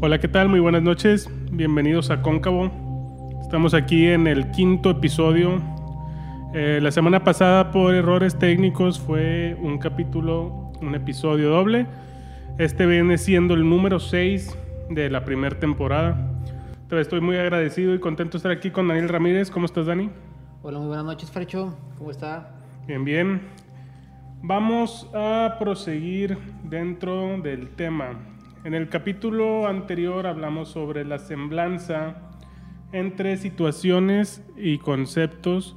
Hola, ¿qué tal? Muy buenas noches. Bienvenidos a Cóncavo. Estamos aquí en el quinto episodio. Eh, la semana pasada, por errores técnicos, fue un capítulo, un episodio doble. Este viene siendo el número 6 de la primera temporada. Estoy muy agradecido y contento de estar aquí con Daniel Ramírez. ¿Cómo estás, Dani? Hola, muy buenas noches, Frecho. ¿Cómo está? Bien, bien. Vamos a proseguir dentro del tema. En el capítulo anterior hablamos sobre la semblanza entre situaciones y conceptos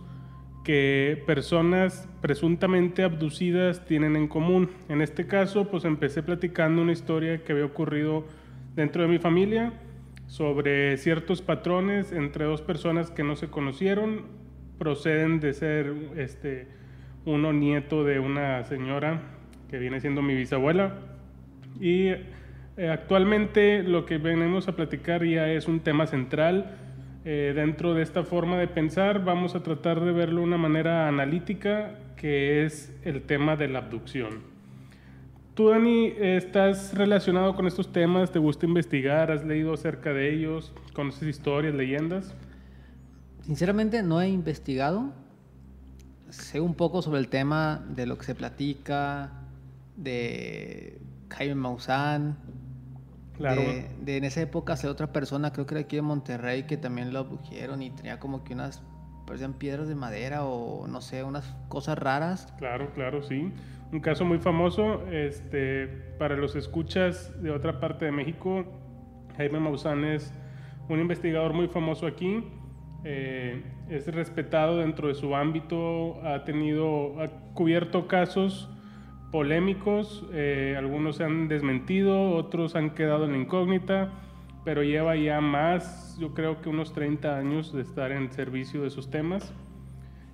que personas presuntamente abducidas tienen en común. En este caso, pues empecé platicando una historia que había ocurrido dentro de mi familia sobre ciertos patrones entre dos personas que no se conocieron, proceden de ser este, uno nieto de una señora que viene siendo mi bisabuela y eh, actualmente lo que venimos a platicar ya es un tema central. Eh, dentro de esta forma de pensar vamos a tratar de verlo de una manera analítica, que es el tema de la abducción. Tú, Dani, estás relacionado con estos temas, te gusta investigar, has leído acerca de ellos, conoces historias, leyendas. Sinceramente no he investigado, sé un poco sobre el tema de lo que se platica, de Jaime Maussan, de, en esa época se otra persona, creo que era aquí de Monterrey, que también lo abdujeron y tenía como que unas, parecían piedras de madera o no sé, unas cosas raras. Claro, claro, sí. Un caso muy famoso, este, para los escuchas de otra parte de México, Jaime Maussan es un investigador muy famoso aquí. Eh, es respetado dentro de su ámbito, ha tenido, ha cubierto casos polémicos, eh, algunos se han desmentido, otros han quedado en la incógnita, pero lleva ya más, yo creo que unos 30 años de estar en servicio de esos temas.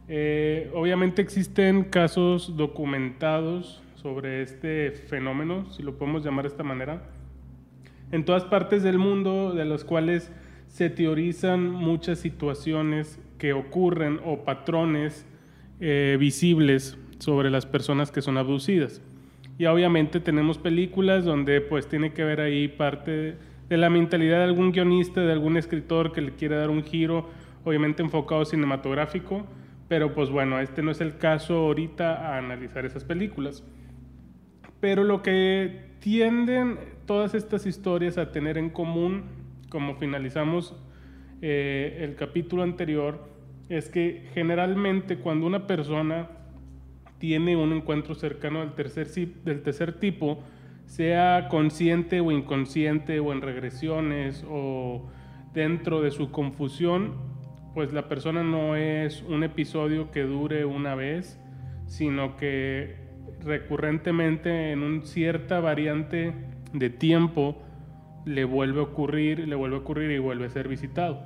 Eh, obviamente existen casos documentados sobre este fenómeno, si lo podemos llamar de esta manera, en todas partes del mundo, de las cuales se teorizan muchas situaciones que ocurren o patrones eh, visibles sobre las personas que son abducidas. Y obviamente tenemos películas donde pues tiene que ver ahí parte de la mentalidad de algún guionista, de algún escritor que le quiere dar un giro, obviamente enfocado cinematográfico, pero pues bueno, este no es el caso ahorita a analizar esas películas. Pero lo que tienden todas estas historias a tener en común, como finalizamos eh, el capítulo anterior, es que generalmente cuando una persona tiene un encuentro cercano del tercer, del tercer tipo, sea consciente o inconsciente o en regresiones o dentro de su confusión, pues la persona no es un episodio que dure una vez, sino que recurrentemente en una cierta variante de tiempo le vuelve a ocurrir, le vuelve a ocurrir y vuelve a ser visitado.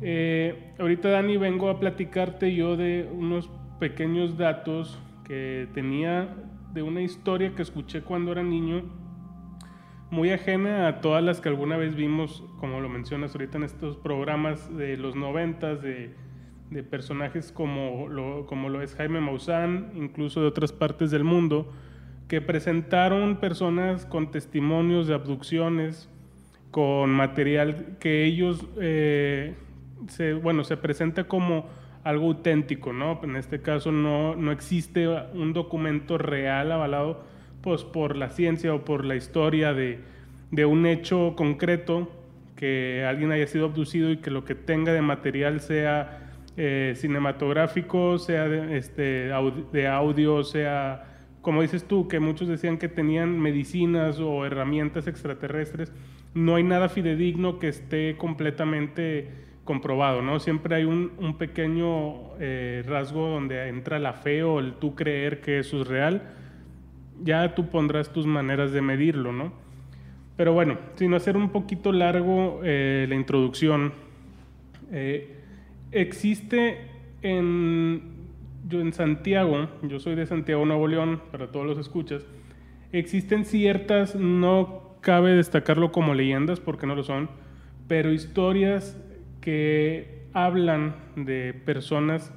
Eh, ahorita Dani vengo a platicarte yo de unos pequeños datos que tenía de una historia que escuché cuando era niño, muy ajena a todas las que alguna vez vimos, como lo mencionas ahorita en estos programas de los noventas, de, de personajes como lo, como lo es Jaime Maussan, incluso de otras partes del mundo, que presentaron personas con testimonios de abducciones, con material que ellos, eh, se, bueno, se presenta como algo auténtico, ¿no? En este caso no, no existe un documento real avalado pues, por la ciencia o por la historia de, de un hecho concreto que alguien haya sido abducido y que lo que tenga de material sea eh, cinematográfico, sea de, este, de audio, sea, como dices tú, que muchos decían que tenían medicinas o herramientas extraterrestres, no hay nada fidedigno que esté completamente comprobado, ¿no? Siempre hay un, pequeño eh, rasgo donde entra la fe o el tú creer que eso es real. Ya tú pondrás tus maneras de medirlo, ¿no? Pero bueno, sin hacer un poquito largo eh, la introducción, eh, existe en, yo en Santiago, yo soy de Santiago, Nuevo León, para todos los escuchas, existen ciertas, no cabe destacarlo como leyendas porque no lo son, pero historias que hablan de personas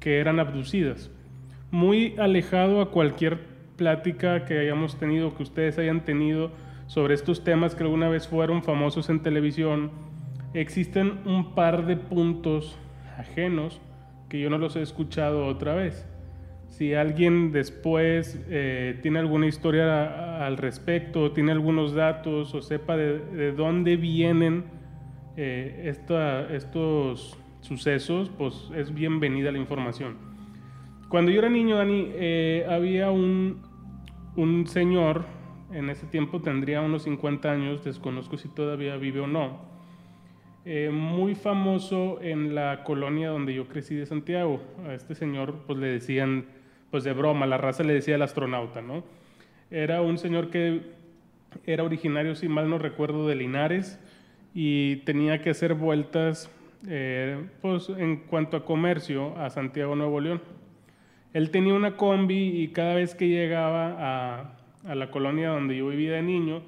que eran abducidas. Muy alejado a cualquier plática que hayamos tenido, que ustedes hayan tenido sobre estos temas que alguna vez fueron famosos en televisión, existen un par de puntos ajenos que yo no los he escuchado otra vez. Si alguien después eh, tiene alguna historia al respecto, tiene algunos datos o sepa de, dónde vienen eh, estos sucesos, pues es bienvenida la información. Cuando yo era niño, Dani, eh, había un, un señor, en ese tiempo tendría unos 50 años, desconozco si todavía vive o no, eh, muy famoso en la colonia donde yo crecí de Santiago. A este señor pues le decían, pues de broma, la raza le decía el astronauta, ¿no? Era un señor que era originario, si mal no recuerdo, de Linares y tenía que hacer vueltas eh, pues en cuanto a comercio a Santiago, Nuevo León. Él tenía una combi y cada vez que llegaba a, la colonia donde yo vivía de niño,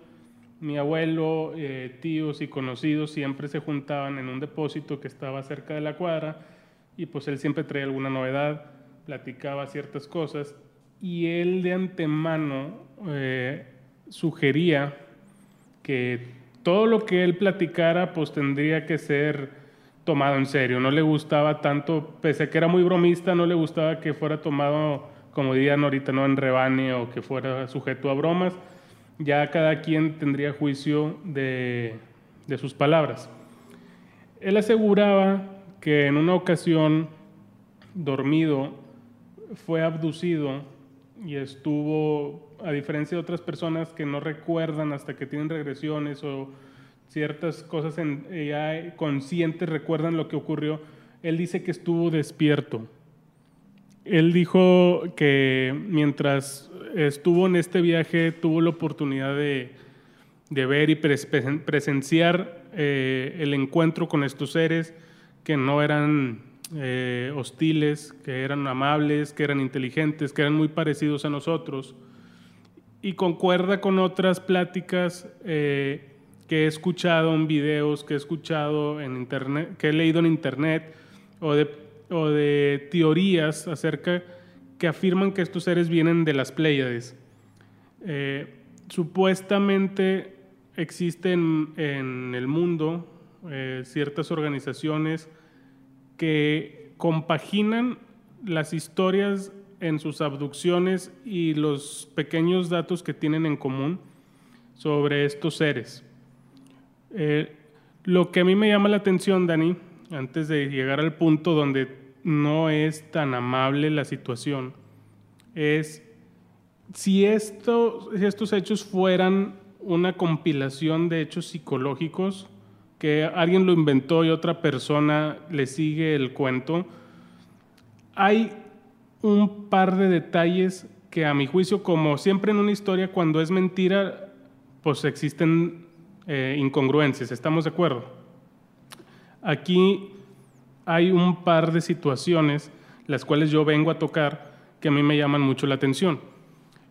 mi abuelo, eh, tíos y conocidos siempre se juntaban en un depósito que estaba cerca de la cuadra y pues él siempre traía alguna novedad, platicaba ciertas cosas y él de antemano eh, sugería que todo lo que él platicara pues tendría que ser tomado en serio, no le gustaba tanto, pese a que era muy bromista, no le gustaba que fuera tomado, como dirían ahorita, no en rebane o que fuera sujeto a bromas, ya cada quien tendría juicio de, sus palabras. Él aseguraba que en una ocasión, dormido, fue abducido y estuvo, a diferencia de otras personas que no recuerdan hasta que tienen regresiones o ciertas cosas en, ya conscientes recuerdan lo que ocurrió, él dice que estuvo despierto. Él dijo que mientras estuvo en este viaje tuvo la oportunidad de, ver y presenciar eh, el encuentro con estos seres que no eran eh, hostiles, que eran amables, que eran inteligentes, que eran muy parecidos a nosotros. Y concuerda con otras pláticas eh, que he escuchado en videos, que he escuchado en internet, que he leído en internet o de o de teorías acerca que afirman que estos seres vienen de las Pléyades. Eh, supuestamente existen en el mundo eh, ciertas organizaciones que compaginan las historias en sus abducciones y los pequeños datos que tienen en común sobre estos seres. Eh, lo que a mí me llama la atención, Dani, antes de llegar al punto donde no es tan amable la situación, es si, esto, estos hechos fueran una compilación de hechos psicológicos, que alguien lo inventó y otra persona le sigue el cuento, hay un par de detalles que a mi juicio, como siempre en una historia, cuando es mentira, pues existen eh, incongruencias, ¿estamos de acuerdo? Aquí hay un par de situaciones las cuales yo vengo a tocar que a mí me llaman mucho la atención.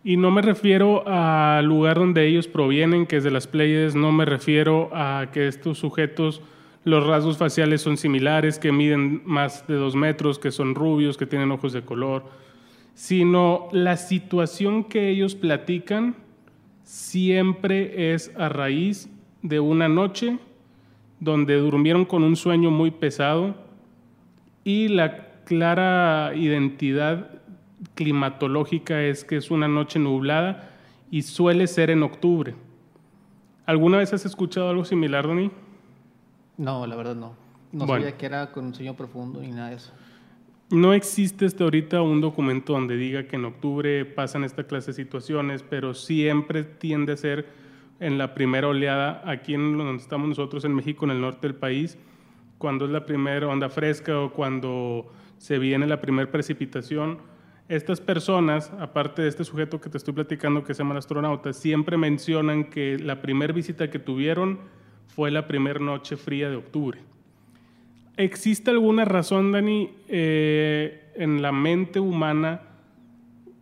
Y no me refiero al lugar donde ellos provienen, que es de las Pleiades, no me refiero a que estos sujetos, los rasgos faciales son similares, que miden más de dos metros, que son rubios, que tienen ojos de color, sino la situación que ellos platican siempre es a raíz de una noche donde durmieron con un sueño muy pesado y la clara identidad climatológica es que es una noche nublada y suele ser en octubre. ¿Alguna vez has escuchado algo similar, Dani? No, la verdad no. No sabía que era con un sueño profundo ni nada de eso. No existe hasta ahorita un documento donde diga que en octubre pasan esta clase de situaciones, pero siempre tiende a ser en la primera oleada, aquí en donde estamos nosotros en México, en el norte del país, cuando es la primera onda fresca o cuando se viene la primera precipitación. Estas personas, aparte de este sujeto que te estoy platicando que se llama el astronauta, siempre mencionan que la primera visita que tuvieron fue la primera noche fría de octubre. ¿Existe alguna razón, Dani, eh, en la mente humana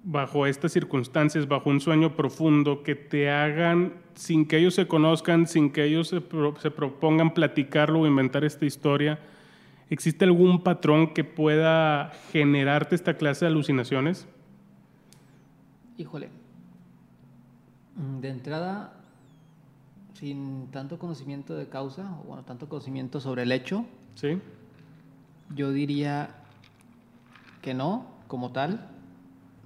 bajo estas circunstancias, bajo un sueño profundo, que te hagan, sin que ellos se conozcan, sin que ellos se, propongan platicarlo o inventar esta historia, ¿existe algún patrón que pueda generarte esta clase de Híjole, mm, de entrada, sin tanto conocimiento de causa, o bueno, tanto conocimiento sobre el hecho, Sí. yo diría que no, como tal.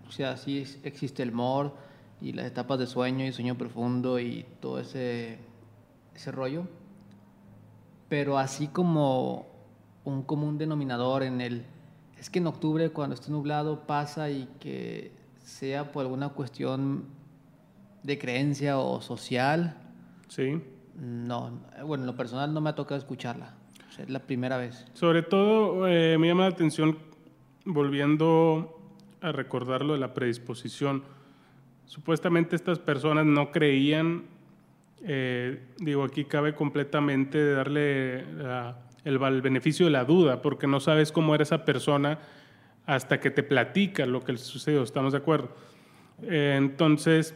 O sea, sí existe el MOR y las etapas de sueño y sueño profundo y todo ese, ese rollo. Pero así como un común denominador en el... Es que en octubre cuando esté nublado pasa y que sea por alguna cuestión de creencia o social, Sí. no. Bueno, en lo personal no me ha tocado escucharla. O sea, es la primera vez. Sobre todo eh, me llama la atención, volviendo a recordar lo de la predisposición. Supuestamente estas personas no creían, eh, digo, aquí cabe completamente darle la- el, beneficio de la duda, porque no sabes cómo era esa persona hasta que te platica lo que le sucedió, ¿estamos de acuerdo? Eh, entonces,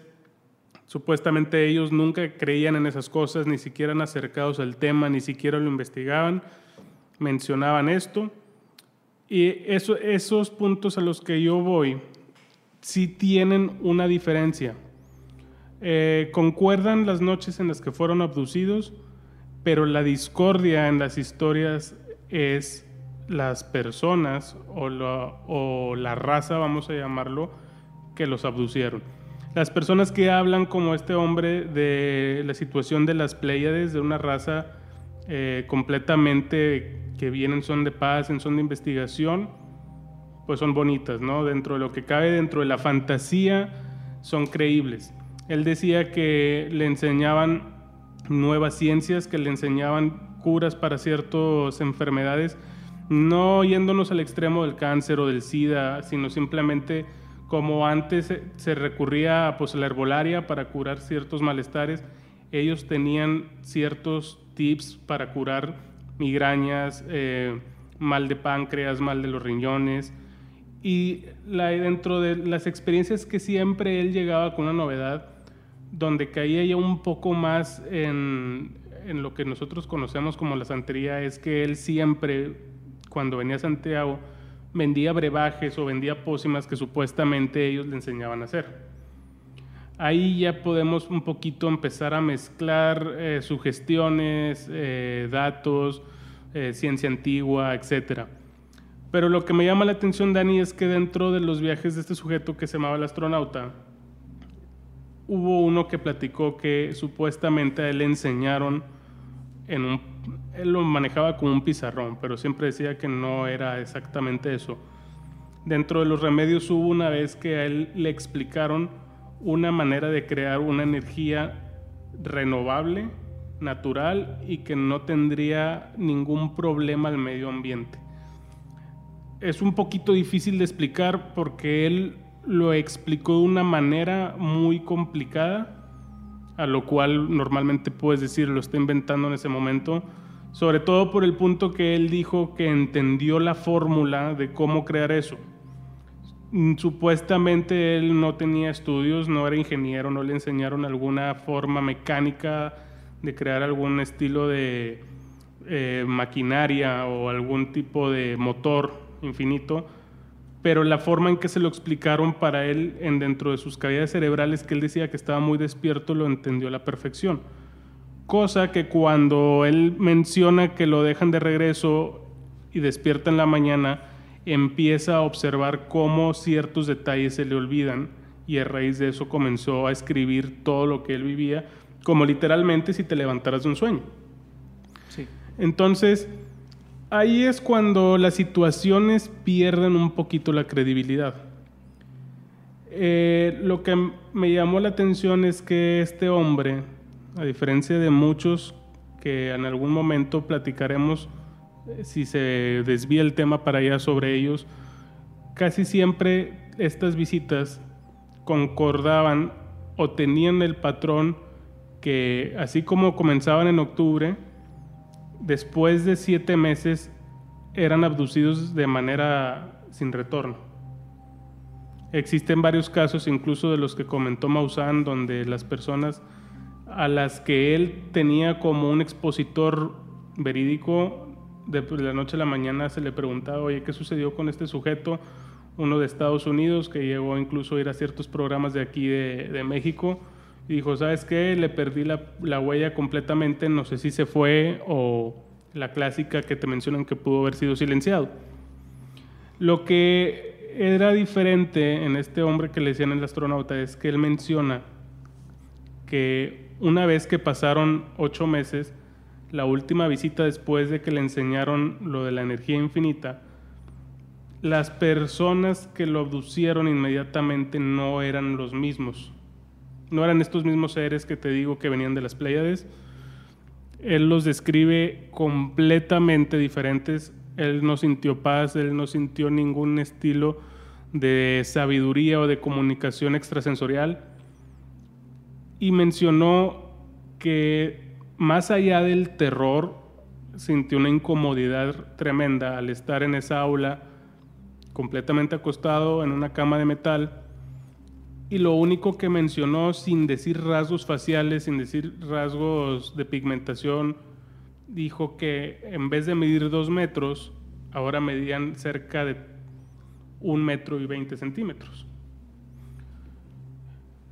supuestamente ellos nunca creían en esas cosas, ni siquiera acercados al tema, ni siquiera lo investigaban mencionaban esto. Y eso, esos puntos a los que yo voy sí tienen una diferencia. Eh, concuerdan las noches en las que fueron abducidos, pero la discordia en las historias es las personas o la raza, vamos a llamarlo, que los abducieron. Las personas que hablan como este hombre de la situación de las Pléyades, de una raza eh, completamente que vienen son de paz, en son de investigación, pues son bonitas, ¿no? Dentro de lo que cabe, dentro de la fantasía, son creíbles. Él decía que le enseñaban nuevas ciencias, que le enseñaban curas para ciertas enfermedades, no yéndonos al extremo del cáncer o del SIDA, sino simplemente como antes se- recurría pues, a la herbolaria para curar ciertos malestares, ellos tenían ciertos tips para curar migrañas, eh, mal de páncreas, mal de los riñones. Y dentro de las experiencias que siempre él llegaba con una novedad, donde caía ya un poco más en lo que nosotros conocemos como la santería, es que él siempre, cuando venía a Santiago, vendía brebajes o vendía pócimas que supuestamente ellos le enseñaban a hacer. Ahí ya podemos un poquito empezar a mezclar eh, sugestiones, eh, datos, eh, ciencia antigua, etcétera. Pero lo que me llama la atención, Dani, es que dentro de los viajes de este sujeto que se llamaba el astronauta, hubo uno que platicó que supuestamente a él le enseñaron en un... Él lo manejaba como un pizarrón, pero siempre decía que no era exactamente eso. Dentro de los remedios hubo una vez que a él le explicaron una manera de crear una energía renovable, natural y que no tendría ningún problema al medio ambiente. Es un poquito difícil de explicar porque él lo explicó de una manera muy complicada, a lo cual normalmente puedes decir lo está inventando en ese momento, sobre todo por el punto que él dijo que entendió la fórmula de cómo crear eso. Mm, Supuestamente él no tenía estudios, no era ingeniero, no le enseñaron alguna forma mecánica de crear algún estilo de eh, maquinaria o algún tipo de motor infinito, pero la forma en que se lo explicaron para él en dentro de sus cavidades cerebrales, que él decía que estaba muy despierto, lo entendió a la perfección. Cosa que cuando él menciona que lo dejan de regreso y despierta en la mañana, empieza a observar cómo ciertos detalles se le olvidan y a raíz de eso comenzó a escribir todo lo que él vivía, como literalmente si te levantaras de un sueño. Sí. Entonces, ahí es cuando las situaciones pierden un poquito la credibilidad. Eh, lo que me llamó la atención es que este hombre, a diferencia de muchos que en algún momento platicaremos, eh, si se desvía el tema para allá sobre ellos, casi siempre estas visitas concordaban o tenían el patrón que así como comenzaban en octubre, después de siete meses eran abducidos de manera sin retorno. Existen varios casos, incluso de los que comentó Maussan, donde las personas a las que él tenía como un expositor verídico, de la noche a la mañana se le preguntaba, oye, ¿qué sucedió con este sujeto? Uno de Estados Unidos que llegó incluso a ir a ciertos programas de aquí de, de México dijo, ¿sabes qué? Le perdí la, la huella completamente, no sé si se fue o la clásica que te mencionan que pudo haber sido silenciado. Lo que era diferente en este hombre que le decían el astronauta es que él menciona que una vez que pasaron ocho meses, la última visita después de que le enseñaron lo de la energía infinita, las personas que lo abducieron inmediatamente no eran los mismos. No eran estos mismos seres que te digo que venían de las Pléyades. Él los describe completamente diferentes. Él no sintió paz, él no sintió ningún estilo de sabiduría o de comunicación extrasensorial. Y mencionó que más allá del terror, sintió una incomodidad tremenda al estar en esa aula completamente acostado en una cama de metal y lo único que mencionó sin decir rasgos faciales, sin decir rasgos de pigmentación, dijo que en vez de medir dos metros, ahora medían cerca de un metro y veinte centímetros.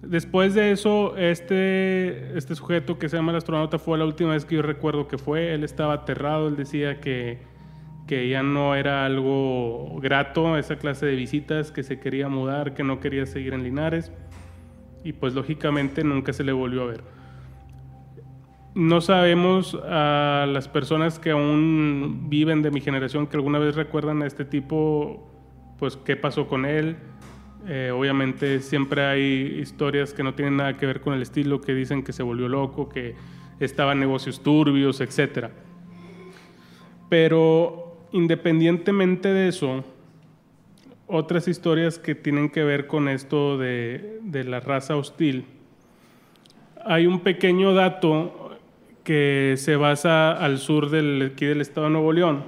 Después de eso, este, este sujeto que se llama el astronauta fue la última vez que yo recuerdo que fue. Él estaba aterrado, él decía que que ya no era algo grato esa clase de visitas, que se quería mudar, que no quería seguir en Linares y pues lógicamente nunca se le volvió a ver. No sabemos a las personas que aún viven de mi generación, que alguna vez recuerdan a este tipo, pues qué pasó con él. Eh, obviamente siempre hay historias que no tienen nada que ver con el estilo, que dicen que se volvió loco, que estaba en negocios turbios, etc. Pero independientemente de eso, otras historias que tienen que ver con esto de, la raza hostil. Hay un pequeño dato que se basa al sur del, aquí del estado de Nuevo León.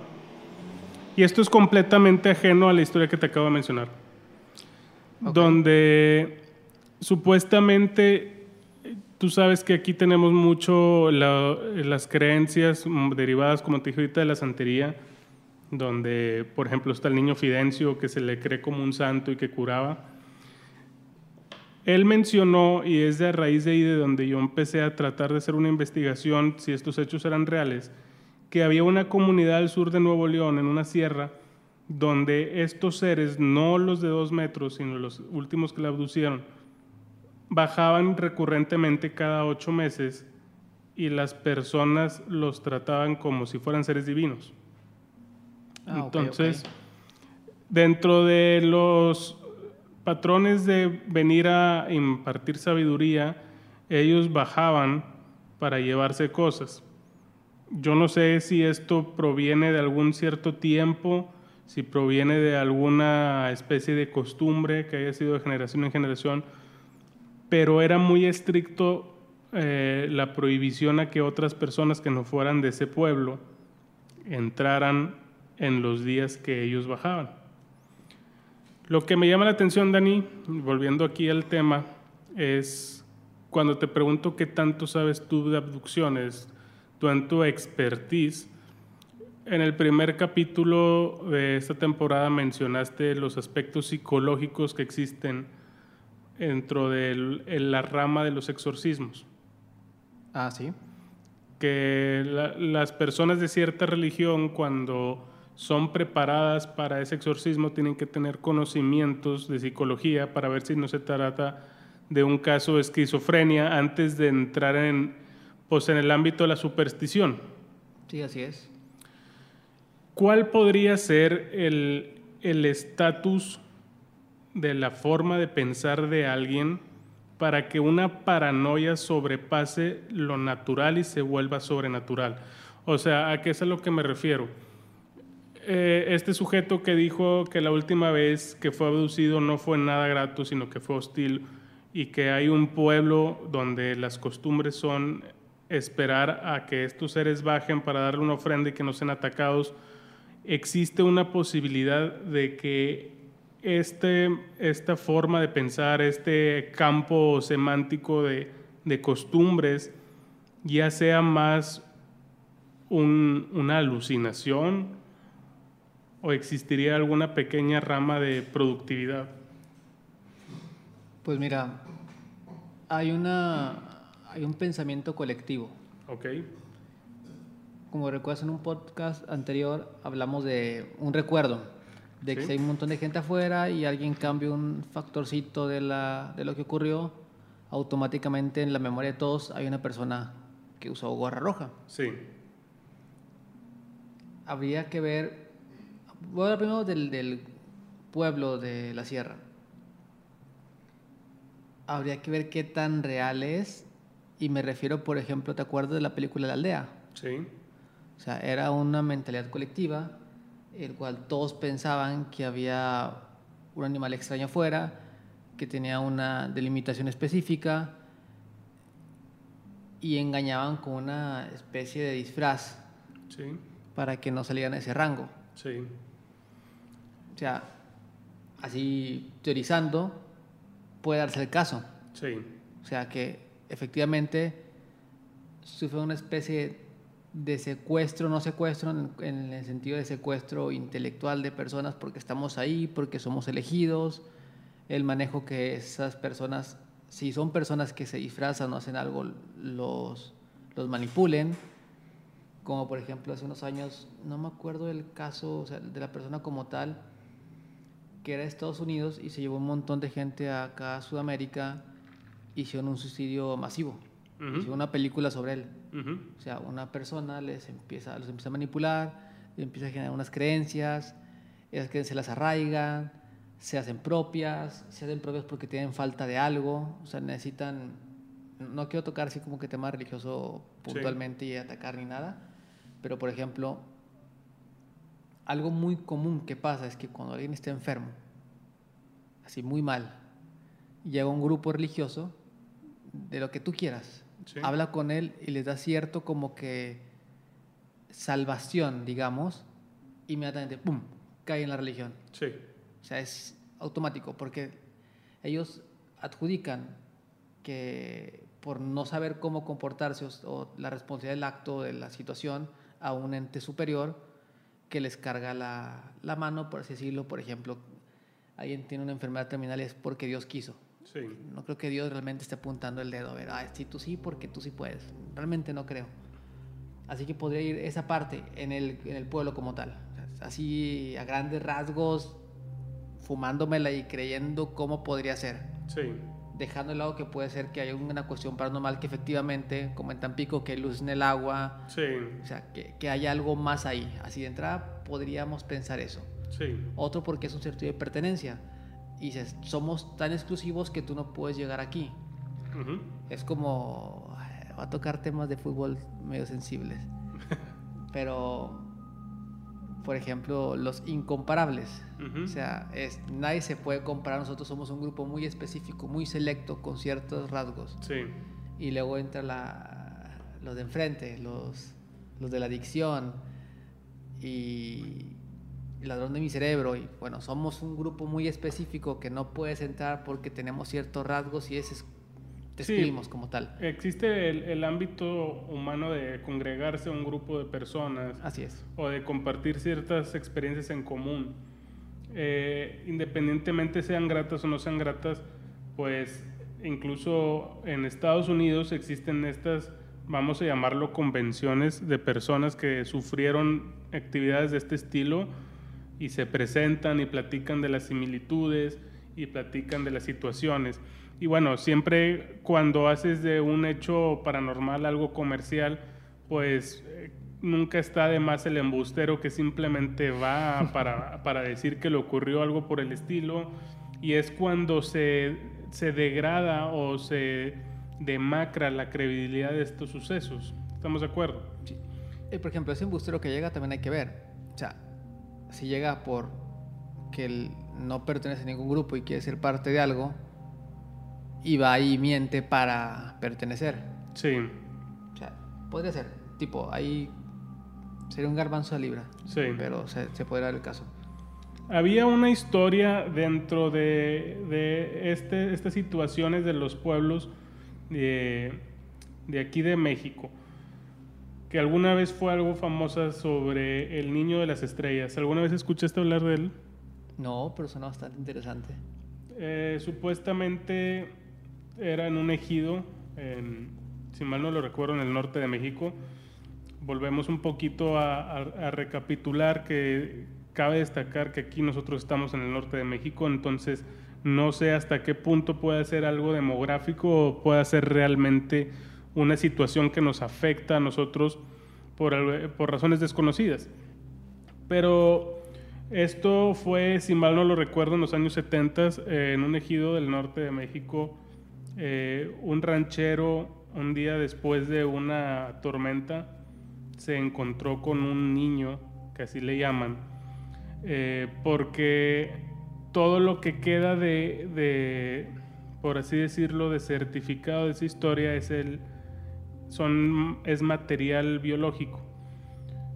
Y esto es completamente ajeno a la historia que te acabo de mencionar. Donde supuestamente, tú sabes que aquí tenemos mucho las creencias derivadas, como te dije ahorita, de la santería donde, por ejemplo, está el niño Fidencio, que se le cree como un santo y que curaba. Él mencionó, y es de raíz de ahí de donde yo empecé a tratar de hacer una investigación si estos hechos eran reales, que había una comunidad al sur de Nuevo León, en una sierra, donde estos seres, no los de dos metros, sino los últimos que la abducieron, bajaban recurrentemente cada ocho meses y las personas los trataban como si fueran seres divinos. Ah, Entonces, dentro de los patrones de venir a impartir sabiduría, ellos bajaban para llevarse cosas. Yo no sé si esto proviene de algún cierto tiempo, si proviene de alguna especie de costumbre que haya sido de generación en generación, pero era muy estricto eh, la prohibición a que otras personas que no fueran de ese pueblo entraran en los días que ellos bajaban. Lo que me llama la atención, Dani, volviendo aquí al tema, es cuando te pregunto qué tanto sabes tú de abducciones, tú en tu expertise, en el primer capítulo de esta temporada mencionaste los aspectos psicológicos que existen dentro de la rama de los exorcismos. Ah, sí. Que las personas de cierta religión cuando son preparadas para ese exorcismo tienen que tener conocimientos de psicología para ver si no se trata de un caso de esquizofrenia antes de entrar en, pues, en el ámbito de la superstición. Sí, así es. ¿Cuál podría ser el estatus de la forma de pensar de alguien para que una paranoia sobrepase lo natural y se vuelva sobrenatural? O sea, ¿a qué es a lo que me refiero? Eh, este sujeto que dijo que la última vez que fue abducido no fue nada grato, sino que fue hostil, y que hay un pueblo donde las costumbres son esperar a que estos seres bajen para darle una ofrenda y que no sean atacados, existe una posibilidad de que este, esta forma de pensar, este campo semántico de, costumbres, ya sea más una alucinación o existiría alguna pequeña rama de productividad? Pues mira, Hay una hay un pensamiento colectivo. Ok. Como recuerdas en un podcast anterior hablamos de un recuerdo, de que Sí. hay un montón de gente afuera y alguien cambia un factorcito de, la, de lo que ocurrió, automáticamente en la memoria de todos hay una persona que usó gorra roja. Sí. Habría que ver, voy a hablar primero del, del pueblo de la sierra. Habría que ver qué tan real es y me refiero, por ejemplo, ¿te acuerdas de la película La aldea? Sí. O sea, era una mentalidad colectiva, el cual todos pensaban que había un animal extraño afuera, que tenía una delimitación específica y engañaban con una especie de disfraz Sí. para que no salieran a ese rango. Sí. O sea, así teorizando, puede darse el caso. Sí. O sea, que efectivamente sufre una especie de secuestro, no secuestro en, el sentido de secuestro intelectual de personas porque estamos ahí, porque somos elegidos, el manejo que esas personas, si son personas que se disfrazan o hacen algo, los, los manipulen. Como por ejemplo hace unos años, no me acuerdo del caso o sea, de la persona como tal, que era de Estados Unidos y se llevó un montón de gente acá a Sudamérica, hicieron un suicidio masivo. Ujú. Hicieron una película sobre él. Ujú. O sea, una persona les empieza, los empieza a manipular, les empieza a generar unas creencias, esas creencias se las arraigan, se hacen propias, se hacen propias porque tienen falta de algo, o sea, necesitan, no quiero tocar así como que tema religioso Sí. puntualmente y atacar ni nada, pero por ejemplo, algo muy común que pasa es que cuando alguien está enfermo, así muy mal, llega un grupo religioso, de lo que tú quieras, Sí. habla con él y les da cierto como que salvación, digamos, inmediatamente, ¡pum!, cae en la religión. Sí. O sea, es automático porque ellos adjudican que por no saber cómo comportarse o, o la responsabilidad del acto, de la situación, a un ente superior que les carga la, la mano, por así decirlo. Por ejemplo, alguien tiene una enfermedad terminal y es porque Dios quiso. Sí. No creo que Dios realmente esté apuntando el dedo a ver, ah, sí, tú sí, porque tú sí puedes. Realmente no creo. Así que podría ir esa parte en el, en el pueblo como tal. Así a grandes rasgos, fumándomela y creyendo cómo podría ser. Sí. Dejando de lado que puede ser que haya una cuestión paranormal que efectivamente, como en Tampico, que luz en el agua, Sí. o sea, que, que hay algo más ahí. Así de entrada podríamos pensar eso. Sí. Otro porque es un sentido de pertenencia. Y dices, somos tan exclusivos que tú no puedes llegar aquí. Es como. Va a tocar temas de fútbol medio sensibles. Pero. Por ejemplo, los incomparables. O sea, es, nadie se puede comparar. Nosotros somos un grupo muy específico, muy selecto, con ciertos rasgos. Sí. Y luego entra la, los de enfrente, los, los de la adicción y el ladrón de mi cerebro. Y bueno, somos un grupo muy específico que no puedes entrar porque tenemos ciertos rasgos y ese es, te Sí. como tal. Existe el, el ámbito humano de congregarse a un grupo de personas Así es. o de compartir ciertas experiencias en común. Eh, independientemente sean gratas o no sean gratas, pues incluso en Estados Unidos existen estas, vamos a llamarlo convenciones de personas que sufrieron actividades de este estilo y se presentan y platican de las similitudes y platican de las situaciones. Y bueno, siempre cuando haces de un hecho paranormal algo comercial, pues eh, nunca está de más el embustero que simplemente va para, para decir que le ocurrió algo por el estilo. Y es cuando se, se degrada o se demacra la credibilidad de estos sucesos. ¿Estamos de acuerdo? Sí. Eh, por ejemplo, ese embustero que llega también hay que ver. O sea, si llega por que él no pertenece a ningún grupo y quiere ser parte de algo, y va y miente para pertenecer. Sí, O sea, podría ser. Tipo, ahí sería un garbanzo de libra. sí. Pero se, se podría dar el caso. Había una historia dentro de, de este, estas situaciones de los pueblos de, de aquí de México, que alguna vez fue algo famosa sobre el niño de las estrellas. ¿Alguna vez escuchaste hablar de él? No, pero suena bastante interesante. Eh, supuestamente era en un ejido, si mal no lo recuerdo, en el norte de México. Volvemos un poquito a, recapitular que cabe destacar que aquí nosotros estamos en el norte de México, entonces no sé hasta qué punto puede ser algo demográfico o puede ser realmente una situación que nos afecta a nosotros por, por razones desconocidas. Pero esto fue, si mal no lo recuerdo, en los años 70, eh, en un ejido del norte de México, eh, un ranchero, un día después de una tormenta, se encontró con un niño, que así le llaman, eh, porque todo lo que queda de, de, por así decirlo, de certificado de esa historia es, el, son, es material biológico.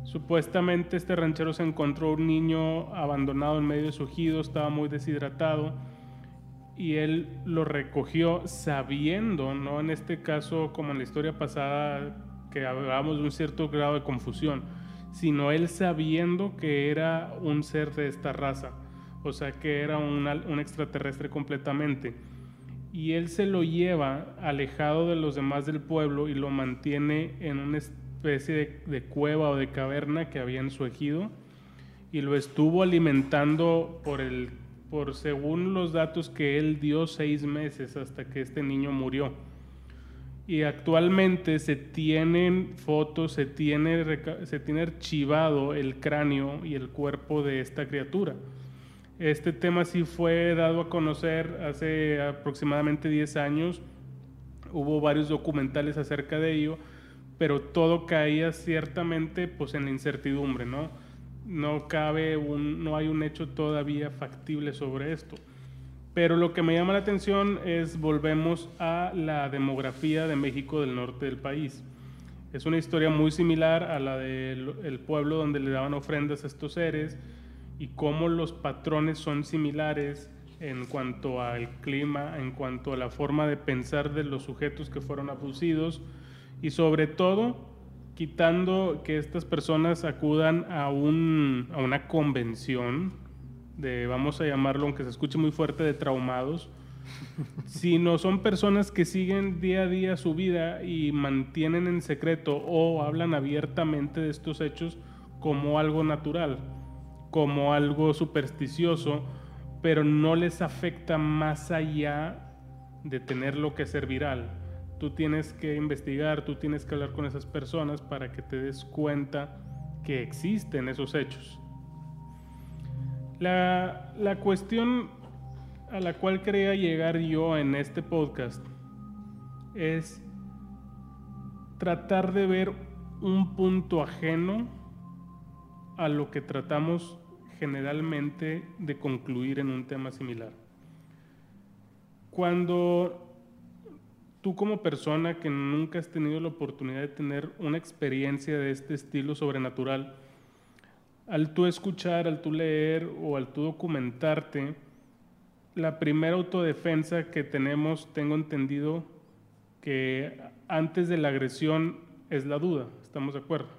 Supuestamente este ranchero se encontró un niño abandonado en medio de su ejido, estaba muy deshidratado y él lo recogió sabiendo, no en este caso como en la historia pasada que hablábamos de un cierto grado de confusión, sino él sabiendo que era un ser de esta raza, o sea que era un, extraterrestre completamente. Y él se lo lleva alejado de los demás del pueblo y lo mantiene en un estado especie de, cueva o de caverna que había en su ejido y lo estuvo alimentando por el por según los datos que él dio seis meses hasta que este niño murió. Y actualmente se tienen fotos, se tiene, se tiene archivado el cráneo y el cuerpo de esta criatura. Este tema sí fue dado a conocer hace aproximadamente 10 años. Hubo varios documentales acerca de ello pero todo caía ciertamente pues en la incertidumbre, ¿no? No cabe un, no hay un hecho todavía factible sobre esto. Pero lo que me llama la atención es volvemos a la demografía de México del norte del país. Es una historia muy similar a la del pueblo donde le daban ofrendas a estos seres y cómo los patrones son similares en cuanto al clima, en cuanto a la forma de pensar de los sujetos que fueron abducidos y sobre todo quitando que estas personas acudan a, un, a una convención de, vamos a llamarlo, aunque se escuche muy fuerte, de traumados, sino son personas que siguen día a día su vida y mantienen en secreto o hablan abiertamente de estos hechos como algo natural, como algo supersticioso, pero no les afecta más allá de tenerlo que ser viral tú tienes que investigar, tú tienes que hablar con esas personas para que te des cuenta que existen esos hechos. La, la cuestión a la cual quería llegar yo en este podcast es tratar de ver un punto ajeno a lo que tratamos generalmente de concluir en un tema similar. Cuando tú como persona que nunca has tenido la oportunidad de tener una experiencia de este estilo sobrenatural, al tú escuchar, al tú leer o al tú documentarte, la primera autodefensa que tenemos, tengo entendido que antes de la agresión es la duda, ¿estamos de acuerdo?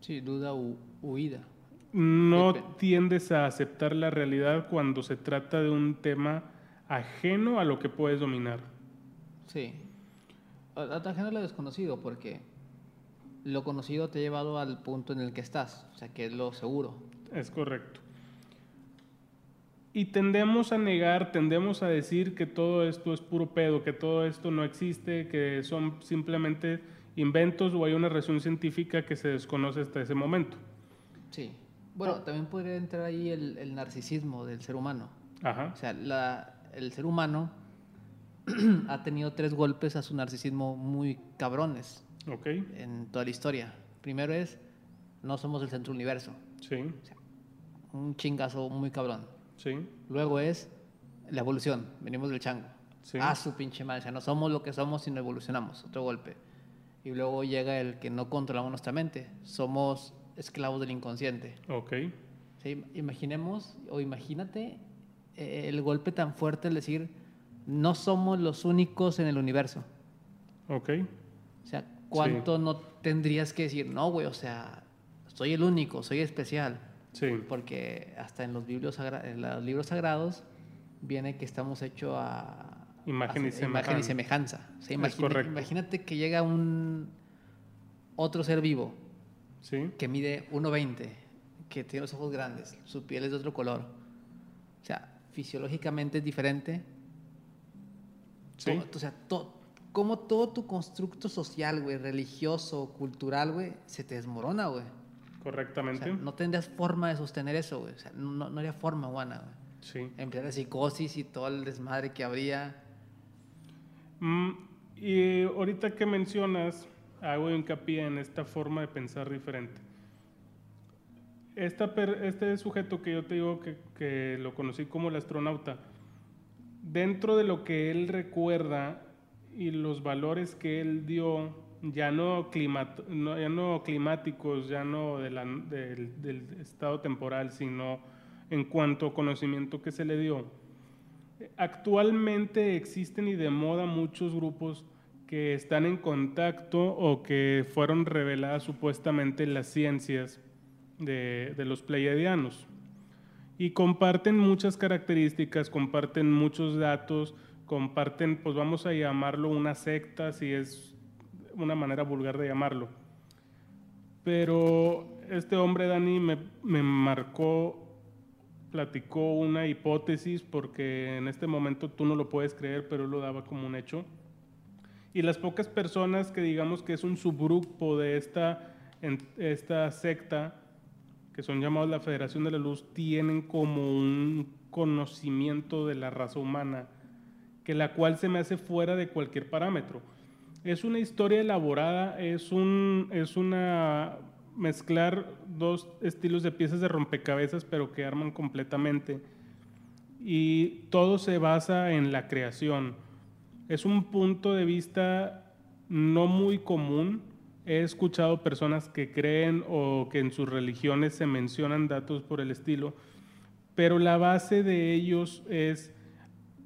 Sí, duda u huida. No tiendes a aceptar la realidad cuando se trata de un tema ajeno a lo que puedes dominar. Sí. Ajeno a lo desconocido, porque lo conocido te ha llevado al punto en el que estás, o sea, que es lo seguro. Es correcto. Y tendemos a negar, tendemos a decir que todo esto es puro pedo, que todo esto no existe, que son simplemente inventos o hay una razón científica que se desconoce hasta ese momento. Sí. Bueno, también podría entrar ahí el, narcisismo del ser humano. Ajá. O sea, la, el ser humano ha tenido tres golpes a su narcisismo muy cabrones okay. en toda la historia. Primero es, no somos el centro universo. Sí. un chingazo muy cabrón. Sí. Luego es la evolución, venimos del chango. Sí. Ah, su pinche madre, o sea, no somos lo que somos, sino evolucionamos, otro golpe. Y luego llega el que no controlamos nuestra mente, somos esclavos del inconsciente. Ok. ¿Sí? Imaginemos, o imagínate eh, el golpe tan fuerte, el decir, no somos los únicos en el universo. Ok. O sea, ¿cuánto no tendrías que decir, no, güey, o sea, soy el único, soy especial? Sí. Porque hasta en los, libros, en los libros sagrados viene que estamos hechos a, Imagen y Así, Imagen y semejanza. semejanza. O sea, Es imagina- correcto. imagínate que llega un otro ser vivo Sí, que mide 1.20, que tiene los ojos grandes, su piel es de otro color. O sea, fisiológicamente es diferente. Sí, To- o sea, to- como todo tu constructo social, güey, religioso, cultural, güey, se te desmorona, güey. O correctamente. sea, no tendrías forma de sostener eso, güey. O sea, no, no haría forma humana, güey. Sí. Emplear la psicosis y todo el desmadre que habría. Mm, y ahorita que mencionas, hago hincapié en esta forma de pensar diferente. Esta per- este sujeto que yo te digo que, que lo conocí como el astronauta, dentro de lo que él recuerda y los valores que él dio, ya no, climat- no- ya no climáticos, ya no de la- del, del estado temporal, sino en cuanto a conocimiento que se le dio, Actualmente existen y de moda muchos grupos que están en contacto o que fueron reveladas supuestamente las ciencias de, de los pleiadianos. Y comparten muchas características, comparten muchos datos, comparten, pues vamos a llamarlo una secta, si es una manera vulgar de llamarlo. Pero este hombre, Dani, me, me marcó platicó una hipótesis porque en este momento tú no lo puedes creer, pero él lo daba como un hecho. Y las pocas personas que digamos que es un subgrupo de esta, esta secta, que son llamados la Federación de la Luz, tienen como un conocimiento de la raza humana, que la cual se me hace fuera de cualquier parámetro. Es una historia elaborada, es, un, es una mezclar dos estilos de piezas de rompecabezas, pero que arman completamente. Y todo se basa en la creación. Es un punto de vista no muy común. He escuchado personas que creen o que en sus religiones se mencionan datos por el estilo, pero la base de ellos es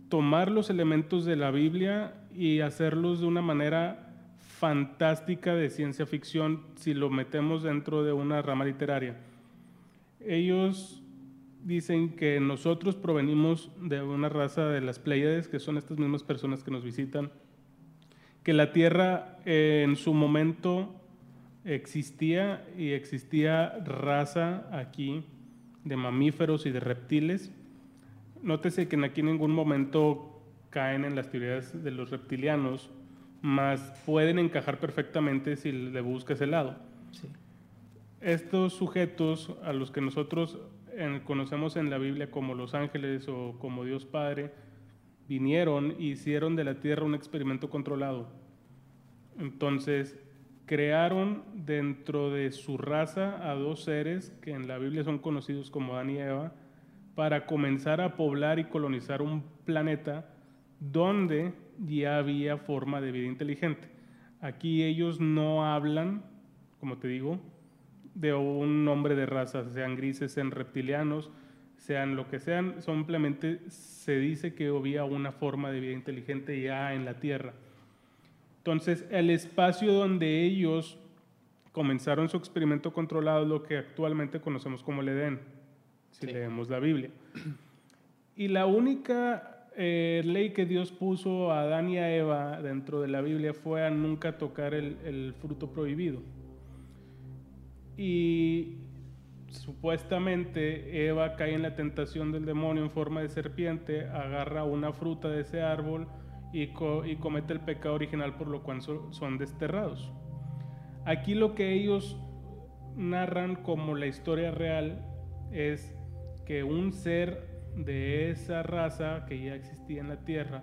tomar los elementos de la Biblia y hacerlos de una manera fantástica de ciencia ficción si lo metemos dentro de una rama literaria. Ellos dicen que nosotros provenimos de una raza de las Pléyades, que son estas mismas personas que nos visitan, que la Tierra eh, en su momento existía y existía raza aquí de mamíferos y de reptiles. Nótese que aquí en ningún momento caen en las teorías de los reptilianos, más pueden encajar perfectamente si le buscas el lado. Sí. Estos sujetos a los que nosotros eh, conocemos en la Biblia como los ángeles o como Dios Padre, vinieron y hicieron de la tierra un experimento controlado. Entonces, crearon dentro de su raza a dos seres que en la Biblia son conocidos como Adán y Eva, para comenzar a poblar y colonizar un planeta donde ya había forma de vida inteligente. Aquí ellos no hablan, como te digo, de un nombre de raza, sean grises, sean reptilianos, sean lo que sean, simplemente se dice que había una forma de vida inteligente ya en la Tierra. Entonces, el espacio donde ellos comenzaron su experimento controlado es lo que actualmente conocemos como el Edén, si Sí. leemos la Biblia. Y la única eh, ley que Dios puso a Adán y a Eva dentro de la Biblia fue a nunca tocar el, el fruto prohibido. Y supuestamente Eva cae en la tentación del demonio en forma de serpiente, agarra una fruta de ese árbol y, co- y comete el pecado original por lo cual so- son desterrados. Aquí lo que ellos narran como la historia real es que un ser de esa raza que ya existía en la tierra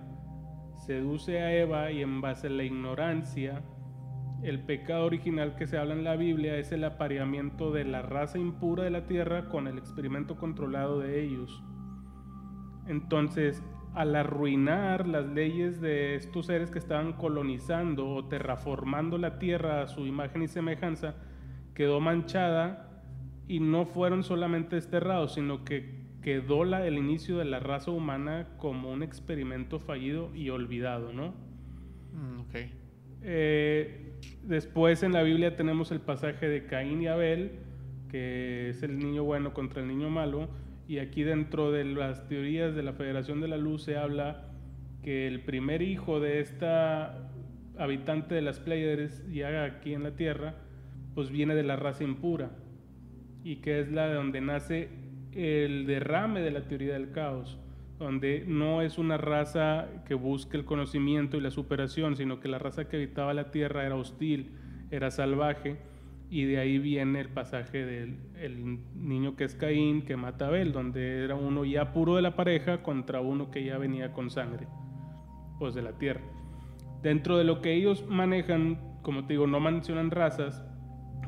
seduce a Eva y en base a la ignorancia, el pecado original que se habla en la Biblia es el apareamiento de la raza impura de la tierra con el experimento controlado de ellos. Entonces, al arruinar las leyes de estos seres que estaban colonizando o terraformando la tierra a su imagen y semejanza, quedó manchada y no fueron solamente desterrados, sino que quedó la, el inicio de la raza humana como un experimento fallido y olvidado, ¿no? Mm, ok. Eh, después en la Biblia tenemos el pasaje de Caín y Abel, que es el niño bueno contra el niño malo, y aquí dentro de las teorías de la Federación de la Luz se habla que el primer hijo de esta habitante de las Pleiades ya aquí en la Tierra, pues viene de la raza impura y que es la de donde nace el derrame de la teoría del caos, donde no es una raza que busque el conocimiento y la superación, sino que la raza que habitaba la Tierra era hostil, era salvaje y de ahí viene el pasaje del el niño que es Caín que mata a Abel, donde era uno ya puro de la pareja contra uno que ya venía con sangre pues de la tierra. Dentro de lo que ellos manejan, como te digo, no mencionan razas,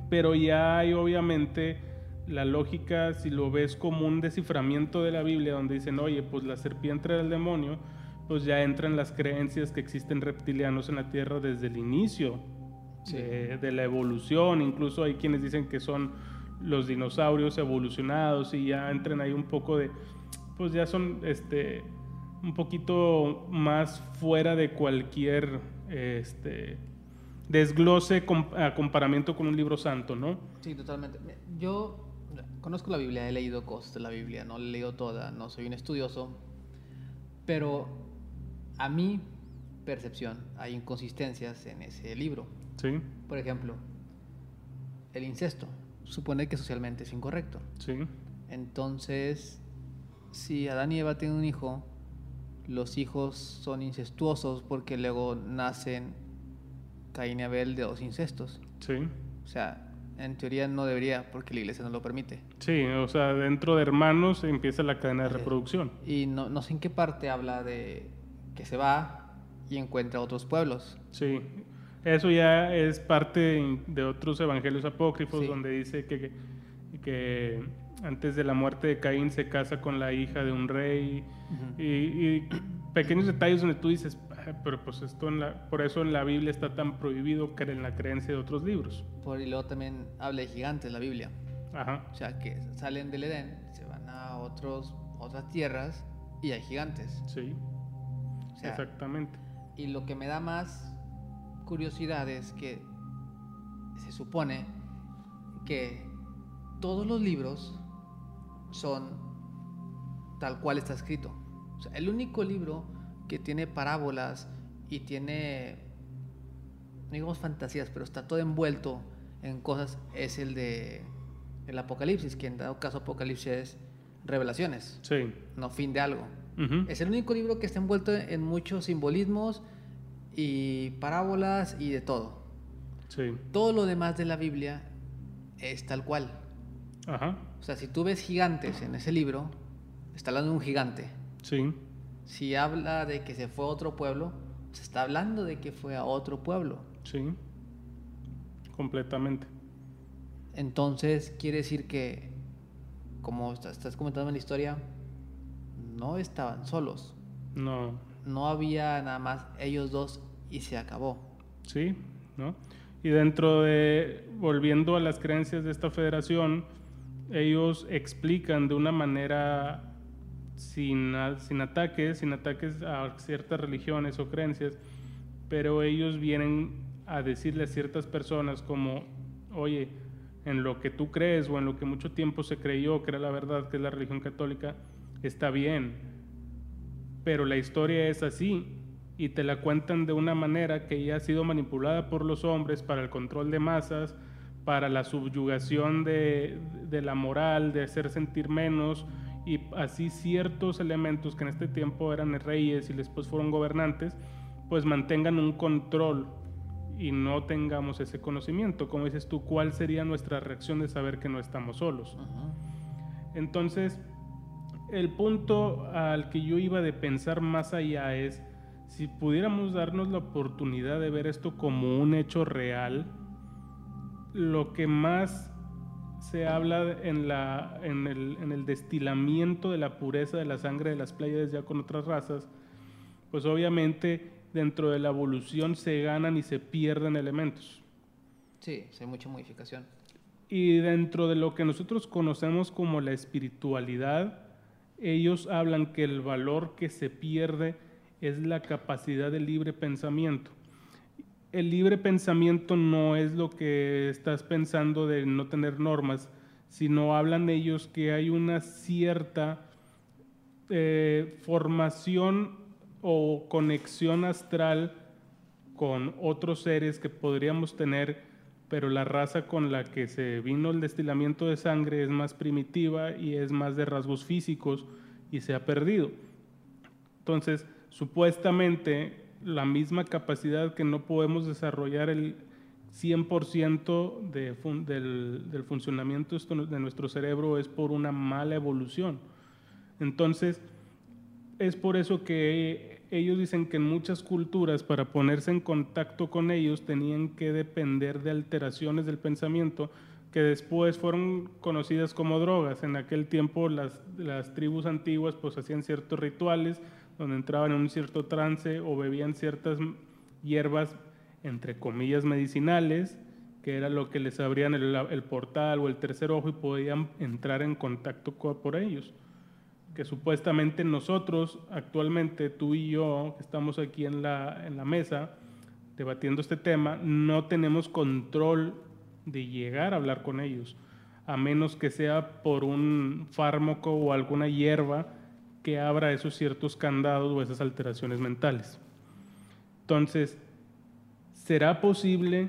pero ya hay obviamente la lógica, si lo ves como un desciframiento de la Biblia, donde dicen, oye, pues la serpiente era el demonio, pues ya entran las creencias que existen reptilianos en la Tierra desde el inicio de, de, la evolución, incluso hay quienes dicen que son los dinosaurios evolucionados y ya entran ahí un poco de, pues ya son este, un poquito más fuera de cualquier este, desglose a comparamiento con un libro santo, ¿no? Sí, totalmente. Yo conozco la Biblia, he leído cosas de la Biblia, no la he leído toda, no soy un estudioso, pero a mi percepción hay inconsistencias en ese libro. Sí. Por ejemplo, el incesto supone que socialmente es incorrecto. Sí. Entonces, si Adán y Eva tienen un hijo, los hijos son incestuosos porque luego nacen Caín y Abel de dos incestos. Sí. O sea, en teoría no debería porque la iglesia no lo permite. Sí, o sea, dentro de hermanos empieza la cadena de reproducción. Y no, no sé en qué parte habla de que se va y encuentra otros pueblos. Sí, eso ya es parte de otros evangelios apócrifos donde dice que, que antes de la muerte de Caín se casa con la hija de un rey y, pequeños detalles donde tú dices, pero pues esto en la, por eso en la Biblia está tan prohibido que en la creencia de otros libros. Por y luego también habla de gigantes la Biblia. Ajá. O sea, que salen del Edén, se van a otros, otras tierras y hay gigantes. Sí. Exactamente. Y lo que me da más curiosidad es que se supone que todos los libros son tal cual está escrito. el único libro que tiene parábolas y tiene, digamos, fantasías, pero está todo envuelto en cosas, es el de el Apocalipsis, que en dado caso Apocalipsis es revelaciones, sí. no fin de algo. Es el único libro que está envuelto en muchos simbolismos y parábolas y de todo. Sí. Todo lo demás de la Biblia es tal cual. Ajá. O sea, si tú ves gigantes en ese libro, está hablando de un gigante. Sí. Si habla de que se fue a otro pueblo, se está hablando de que fue a otro pueblo. Sí. Completamente. Entonces, quiere decir que, como estás comentando en la historia, no estaban solos. No. No había nada más ellos dos y se acabó. Sí, ¿no? Y dentro de, volviendo a las creencias de esta federación, ellos explican de una manera sin, sin ataques, sin ataques a ciertas religiones o creencias, pero ellos vienen a decirle a ciertas personas como, oye, en lo que tú crees o en lo que mucho tiempo se creyó que era la verdad, que es la religión católica, está bien, pero la historia es así y te la cuentan de una manera que ya ha sido manipulada por los hombres para el control de masas, para la subyugación de, la moral, de hacer sentir menos y así ciertos elementos que en este tiempo eran reyes y después fueron gobernantes, pues mantengan un control y no tengamos ese conocimiento. Como dices tú, ¿cuál sería nuestra reacción de saber que no estamos solos? Entonces, el punto al que yo iba de pensar más allá es, si pudiéramos darnos la oportunidad de ver esto como un hecho real, lo que más se habla en, la, en, el, en, el, destilamiento de la pureza de la sangre de las playas ya con otras razas, pues obviamente dentro de la evolución se ganan y se pierden elementos. Sí, hay mucha modificación. Y dentro de lo que nosotros conocemos como la espiritualidad, ellos hablan que el valor que se pierde es la capacidad de libre pensamiento el libre pensamiento no es lo que estás pensando de no tener normas, sino hablan ellos que hay una cierta eh, formación o conexión astral con otros seres que podríamos tener, pero la raza con la que se vino el destilamiento de sangre es más primitiva y es más de rasgos físicos y se ha perdido. Entonces, supuestamente la misma capacidad que no podemos desarrollar el 100% de del, del, funcionamiento de nuestro cerebro es por una mala evolución. Entonces, es por eso que ellos dicen que en muchas culturas para ponerse en contacto con ellos tenían que depender de alteraciones del pensamiento que después fueron conocidas como drogas. En aquel tiempo las, las tribus antiguas pues hacían ciertos rituales donde entraban en un cierto trance o bebían ciertas hierbas, entre comillas, medicinales, que era lo que les abrían el, portal o el tercer ojo y podían entrar en contacto por ellos. Que supuestamente nosotros, actualmente, tú y yo, que estamos aquí en la, en la mesa debatiendo este tema, no tenemos control de llegar a hablar con ellos, a menos que sea por un fármaco o alguna hierba que abra esos ciertos candados o esas alteraciones mentales. Entonces, ¿será posible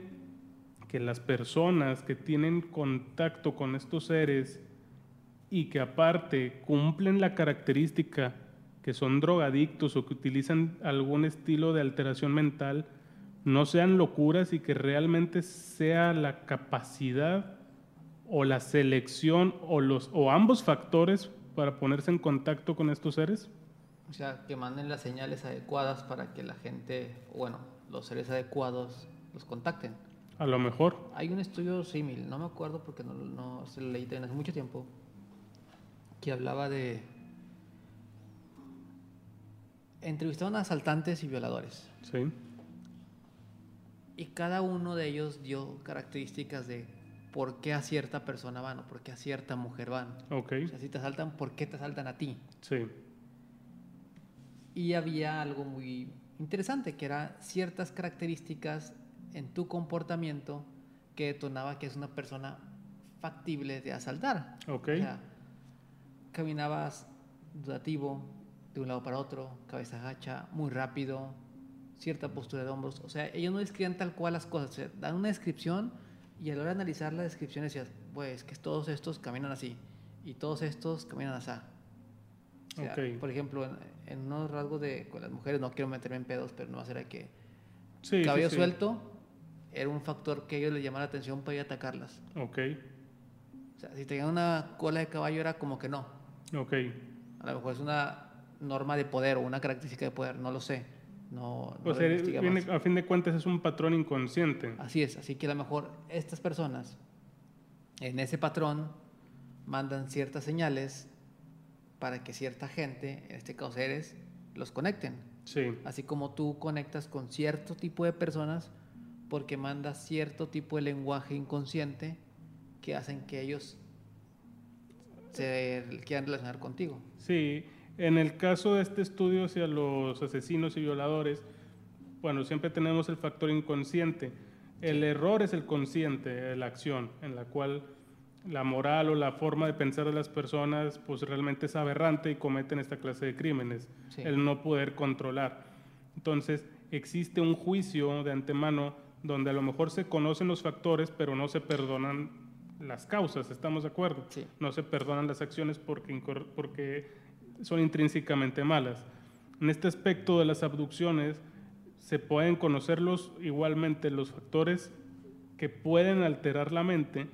que las personas que tienen contacto con estos seres y que aparte cumplen la característica que son drogadictos o que utilizan algún estilo de alteración mental, no sean locuras y que realmente sea la capacidad o la selección o, los, o ambos factores para ponerse en contacto con estos seres? O sea, que manden las señales adecuadas para que la gente, bueno, los seres adecuados los contacten. A lo mejor. Hay un estudio símil, no me acuerdo porque no, no se lo leí hace mucho tiempo, que hablaba de... Entrevistaron a asaltantes y violadores. Sí. Y cada uno de ellos dio características de por qué a cierta persona van o por qué a cierta mujer van. Ok. O sea, si te asaltan, ¿por qué te asaltan a ti? Sí. Y había algo muy interesante, que era ciertas características en tu comportamiento que detonaba que es una persona factible de asaltar. Ok. O sea, caminabas dudativo, de un lado para otro, cabeza gacha, muy rápido, cierta postura de hombros. O sea, ellos no describían tal cual las cosas, o sea, dan una descripción y a la hora de analizar la descripción decías, pues que todos estos caminan así y todos estos caminan así. Por ejemplo, en, unos rasgos de con las mujeres, no quiero meterme en pedos, pero no va a ser que sí, cabello suelto era un factor que a ellos les llamaba la atención para ir a atacarlas. Ok. O sea, si tenían una cola de caballo era como que no. Ok. A lo mejor es una norma de poder o una característica de poder, no lo sé. No, o sea, a fin de cuentas es un patrón inconsciente. Así es, así que a lo mejor estas personas en ese patrón mandan ciertas señales para que cierta gente, en este caso eres, los conecten. Sí. Así como tú conectas con cierto tipo de personas porque mandas cierto tipo de lenguaje inconsciente que hacen que ellos se quieran relacionar contigo. Sí, en el caso de este estudio hacia los asesinos y violadores, bueno, siempre tenemos el factor inconsciente. El error es el consciente, la acción, en la cual la moral o la forma de pensar de las personas pues realmente es aberrante y cometen esta clase de crímenes, el no poder controlar. Entonces, existe un juicio de antemano donde a lo mejor se conocen los factores, pero no se perdonan las causas, ¿estamos de acuerdo? No se perdonan las acciones porque, porque son intrínsecamente malas. En este aspecto de las abducciones se pueden conocerlos igualmente los factores que pueden alterar la mente,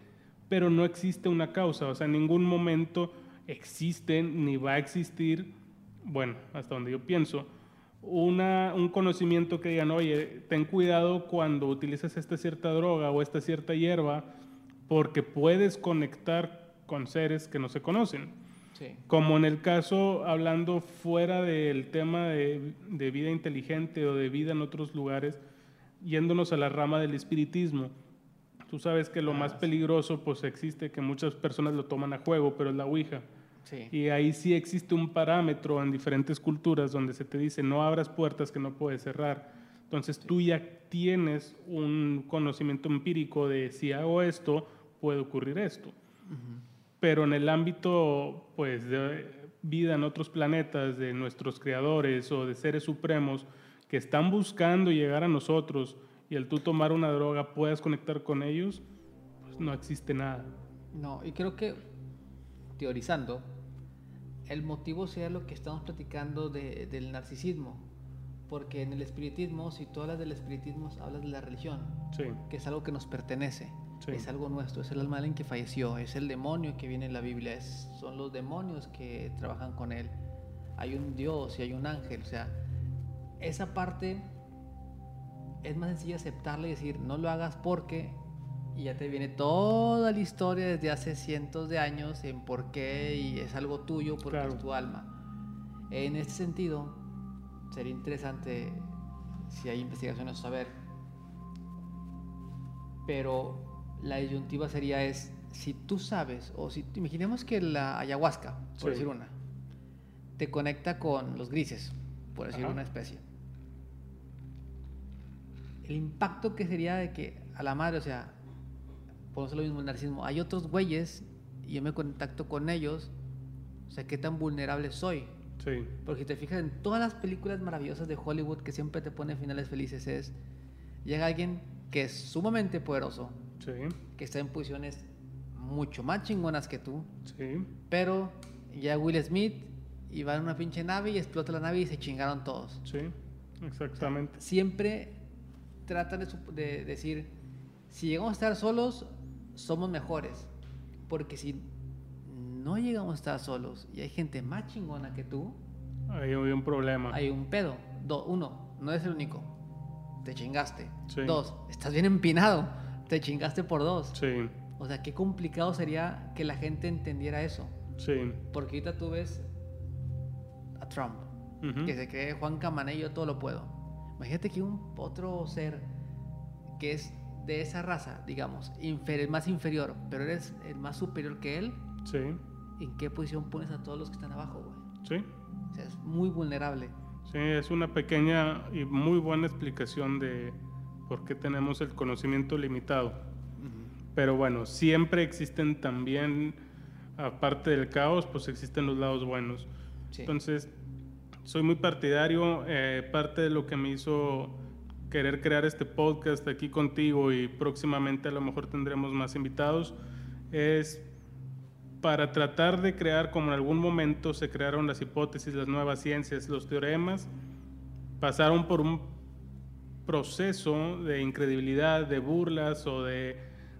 pero no existe una causa, o sea, en ningún momento existe ni va a existir, bueno, hasta donde yo pienso, una, un conocimiento que digan, oye, ten cuidado cuando utilizas esta cierta droga o esta cierta hierba, porque puedes conectar con seres que no se conocen. Como en el caso, hablando fuera del tema de, vida inteligente o de vida en otros lugares, yéndonos a la rama del espiritismo. Tú sabes que lo ah, más peligroso, pues existe, que muchas personas lo toman a juego, pero es la Ouija. Y ahí sí existe un parámetro en diferentes culturas donde se te dice no abras puertas que no puedes cerrar. Entonces tú ya tienes un conocimiento empírico de si hago esto, puede ocurrir esto pero en el ámbito pues, vida en otros planetas, de nuestros creadores o de seres supremos que están buscando llegar a nosotros y el tú tomar una droga puedas conectar con ellos, pues no existe nada. No, y creo que teorizando, el motivo sea lo que estamos platicando de, del narcisismo. Porque en el espiritismo, si tú hablas del espiritismo, hablas de la religión, Sí, que es algo que nos pertenece, Sí. es algo nuestro, es el alma de alguien que falleció, es el demonio que viene en la Biblia, es- son los demonios que trabajan con él. Hay un Dios y hay un ángel, o sea, esa parte es más sencilla aceptarla y decir, no lo hagas porque y ya te viene toda la historia desde hace cientos de años en por qué y es algo tuyo porque Claro. es tu alma. En este sentido, sería interesante si hay investigaciones saber, pero la disyuntiva sería es si tú sabes o si imaginemos que la ayahuasca, por Sí. decir una, te conecta con los grises, por decir Ajá. una especie. El impacto que sería de que a la madre, o sea, por eso lo mismo el narcisismo, hay otros güeyes y yo me contacto con ellos, o sea, qué tan vulnerable soy. sí, Porque si te fijas en todas las películas maravillosas de Hollywood que siempre te ponen finales felices es, llega alguien que es sumamente poderoso, sí, que está en posiciones mucho más chingonas que tú, sí, pero ya Will Smith va en una pinche nave y explota la nave y se chingaron todos. sí, exactamente. Siempre tratan de, de decir, si llegamos a estar solos, somos mejores. Porque si no llegamos a estar solos y hay gente más chingona que tú, hay un problema. hay un pedo. Do- uno, no es el único. Te chingaste. Sí. Dos, estás bien empinado. Te chingaste por dos. Sí, O sea, qué complicado sería que la gente entendiera eso. sí. Porque ahorita tú ves a Trump, que se cree Juan Camané, yo todo lo puedo. Imagínate que un otro ser que es de esa raza, digamos, infer- el más inferior, pero eres el más superior que él, Sí, ¿en qué posición pones a todos los que están abajo, güey? sí. O sea, es muy vulnerable. Sí, es una pequeña y muy buena explicación de por qué tenemos el conocimiento limitado. Pero bueno, siempre existen también, aparte del caos, pues existen los lados buenos. Sí. Entonces, soy muy partidario. eh, parte de lo que me hizo querer crear este podcast aquí contigo y próximamente a lo mejor tendremos más invitados es para tratar de crear, como en algún momento se crearon las hipótesis, las nuevas ciencias, los teoremas, pasaron por un proceso de incredibilidad, de burlas o de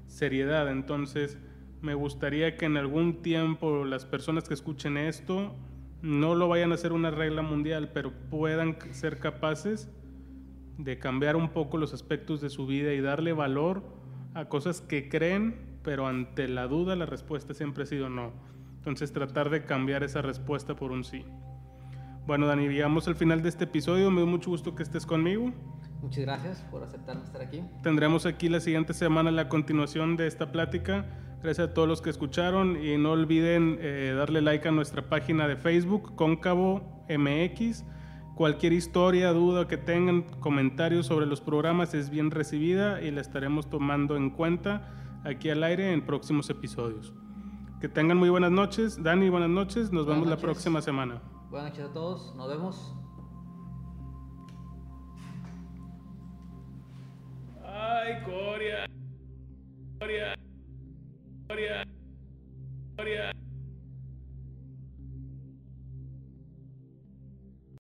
seriedad. Entonces, me gustaría que en algún tiempo las personas que escuchen esto no lo vayan a hacer una regla mundial, pero puedan ser capaces de cambiar un poco los aspectos de su vida y darle valor a cosas que creen, pero ante la duda la respuesta siempre ha sido no. Entonces tratar de cambiar esa respuesta por un sí. Bueno, Dani, llegamos al final de este episodio. Me dio mucho gusto que estés conmigo. Muchas gracias por aceptarme estar aquí. Tendremos aquí la siguiente semana la continuación de esta plática. Gracias a todos los que escucharon y no olviden eh, darle like a nuestra página de Facebook, Cóncavo MX. Cualquier historia, duda que tengan, comentarios sobre los programas es bien recibida y la estaremos tomando en cuenta aquí al aire en próximos episodios. Que tengan muy buenas noches. Dani, buenas noches. Nos Buenas vemos la noches. próxima semana. Buenas noches a todos. Nos vemos. Ay, Coria. Coria. Coria. Coria.